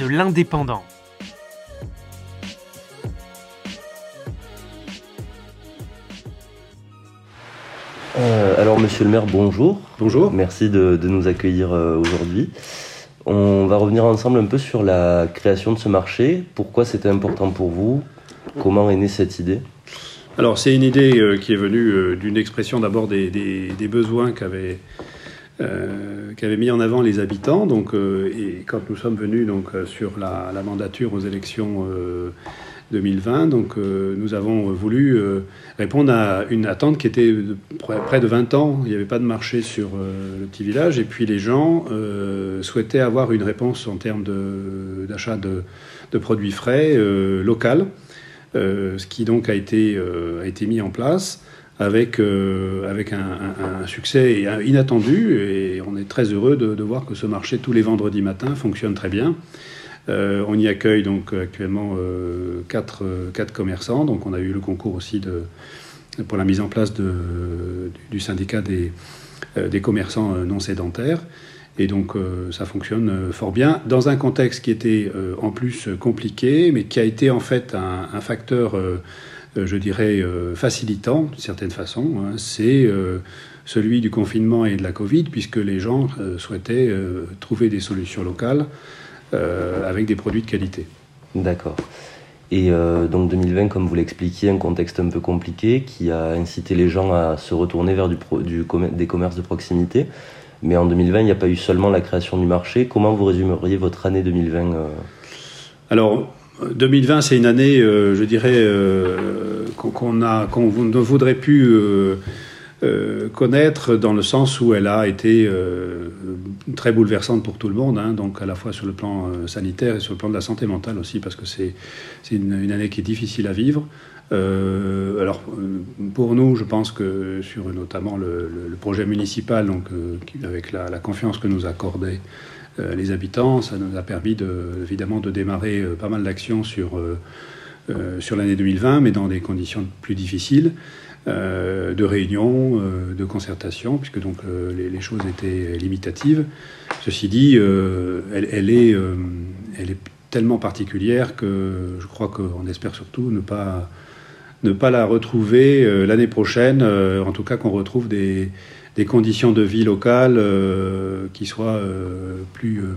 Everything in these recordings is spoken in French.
de l'Indépendant. Euh, alors, monsieur le maire, bonjour. Bonjour. Merci de, de nous accueillir euh, aujourd'hui. On va revenir ensemble un peu sur la création de ce marché. Pourquoi c'était important pour vous? Comment est née cette idée? Alors, c'est une idée euh, qui est venue euh, d'une expression d'abord des, des- des besoins qu'avaient euh, qu'avaient mis en avant les habitants. Donc, euh, et quand nous sommes venus donc, euh, sur la, mandature aux élections euh, 2020, donc, euh, nous avons voulu répondre à une attente qui était de près, de 20 ans. Il n'y avait pas de marché sur le petit village. Et puis les gens souhaitaient avoir une réponse en termes d'achat de, produits frais local. Euh, ce qui donc a été mis en place avec, euh, avec un, succès inattendu et on est très heureux de, voir que ce marché tous les vendredis matins fonctionne très bien. Euh, on y accueille donc actuellement euh, quatre, euh, quatre commerçants, donc on a eu le concours aussi de, pour la mise en place de, du, syndicat des, des commerçants non sédentaires. Et donc ça fonctionne fort bien dans un contexte qui était en plus compliqué, mais qui a été en fait un, facteur, je dirais, euh, facilitant d'une certaine façon. hein. C'est euh, celui du confinement et de la Covid, puisque les gens euh, souhaitaient euh, trouver des solutions locales euh, avec des produits de qualité. D'accord. Et euh, donc 2020, comme vous l'expliquiez, un contexte un peu compliqué qui a incité les gens à se retourner vers du pro- du commer- des commerces de proximité. Mais en 2020, il n'y a pas eu seulement la création du marché. Comment vous résumeriez votre année 2020 euh? Alors, euh, 2020, c'est une année, euh, je dirais, euh, qu'on ne voudrait plus euh, connaître dans le sens où elle a été euh, très bouleversante pour tout le monde, hein, donc à la fois sur le plan euh, sanitaire et sur le plan de la santé mentale aussi, parce que c'est une, une année qui est difficile à vivre. Alors, pour nous, je pense que sur notamment le, projet municipal, donc, avec la, confiance que nous accordaient les habitants, ça nous a permis de, évidemment de démarrer pas mal d'actions sur, sur l'année 2020, mais dans des conditions plus difficiles, euh, de réunions, euh, de concertation, puisque donc euh, les, choses étaient limitatives. Ceci dit, euh, elle, est, euh, elle est tellement particulière que je crois qu'on espère surtout ne pas, ne pas la retrouver euh, l'année prochaine, euh, en tout cas qu'on retrouve des, des conditions de vie locales euh, qui soient euh, plus, euh,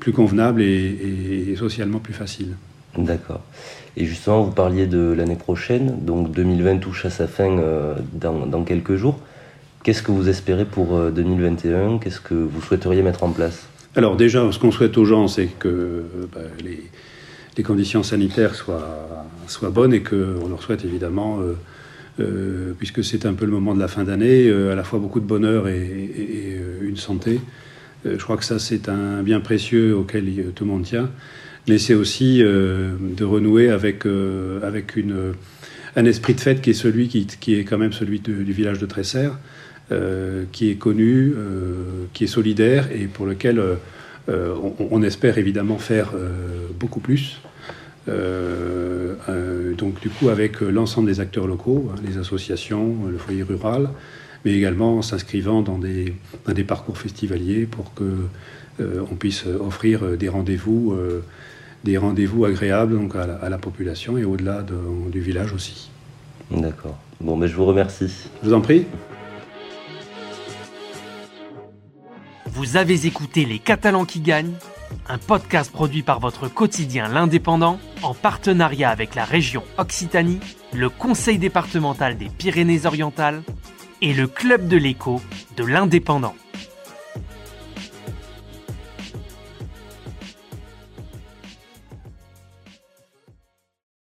plus convenables et socialement plus faciles. D'accord. Et justement, vous parliez de l'année prochaine, donc 2020 touche à sa fin euh, dans, quelques jours. Qu'est-ce que vous espérez pour euh, 2021 Qu'est-ce que vous souhaiteriez mettre en place? Alors déjà, ce qu'on souhaite aux gens, c'est que euh, bah, les, conditions sanitaires soient, soient bonnes et qu'on leur souhaite évidemment, euh, euh, puisque c'est un peu le moment de la fin d'année, euh, à la fois beaucoup de bonheur et, et- euh, une santé. Euh, je crois que ça, c'est un bien précieux auquel tout le monde tient. Mais c'est aussi euh, de renouer avec, euh, avec une, un esprit de fête qui est celui qui, qui est quand même celui du village de Tresserre, euh, qui est connu, qui est solidaire et pour lequel on, espère évidemment faire beaucoup plus. Donc du coup avec l'ensemble des acteurs locaux, hein, les associations, le foyer rural, mais également en s'inscrivant dans des, dans des parcours festivaliers pour que euh, on puisse offrir euh, des rendez-vous, euh, des rendez-vous agréables donc à la, à la population et au-delà de- du village aussi. D'accord. Bon, ben, je vous remercie. Je vous en prie. Vous avez écouté Les Catalans qui gagnent, un podcast produit par votre quotidien L'Indépendant en partenariat avec la région Occitanie, le Conseil départemental des Pyrénées-Orientales et le Club de l'écho de l'Indépendant.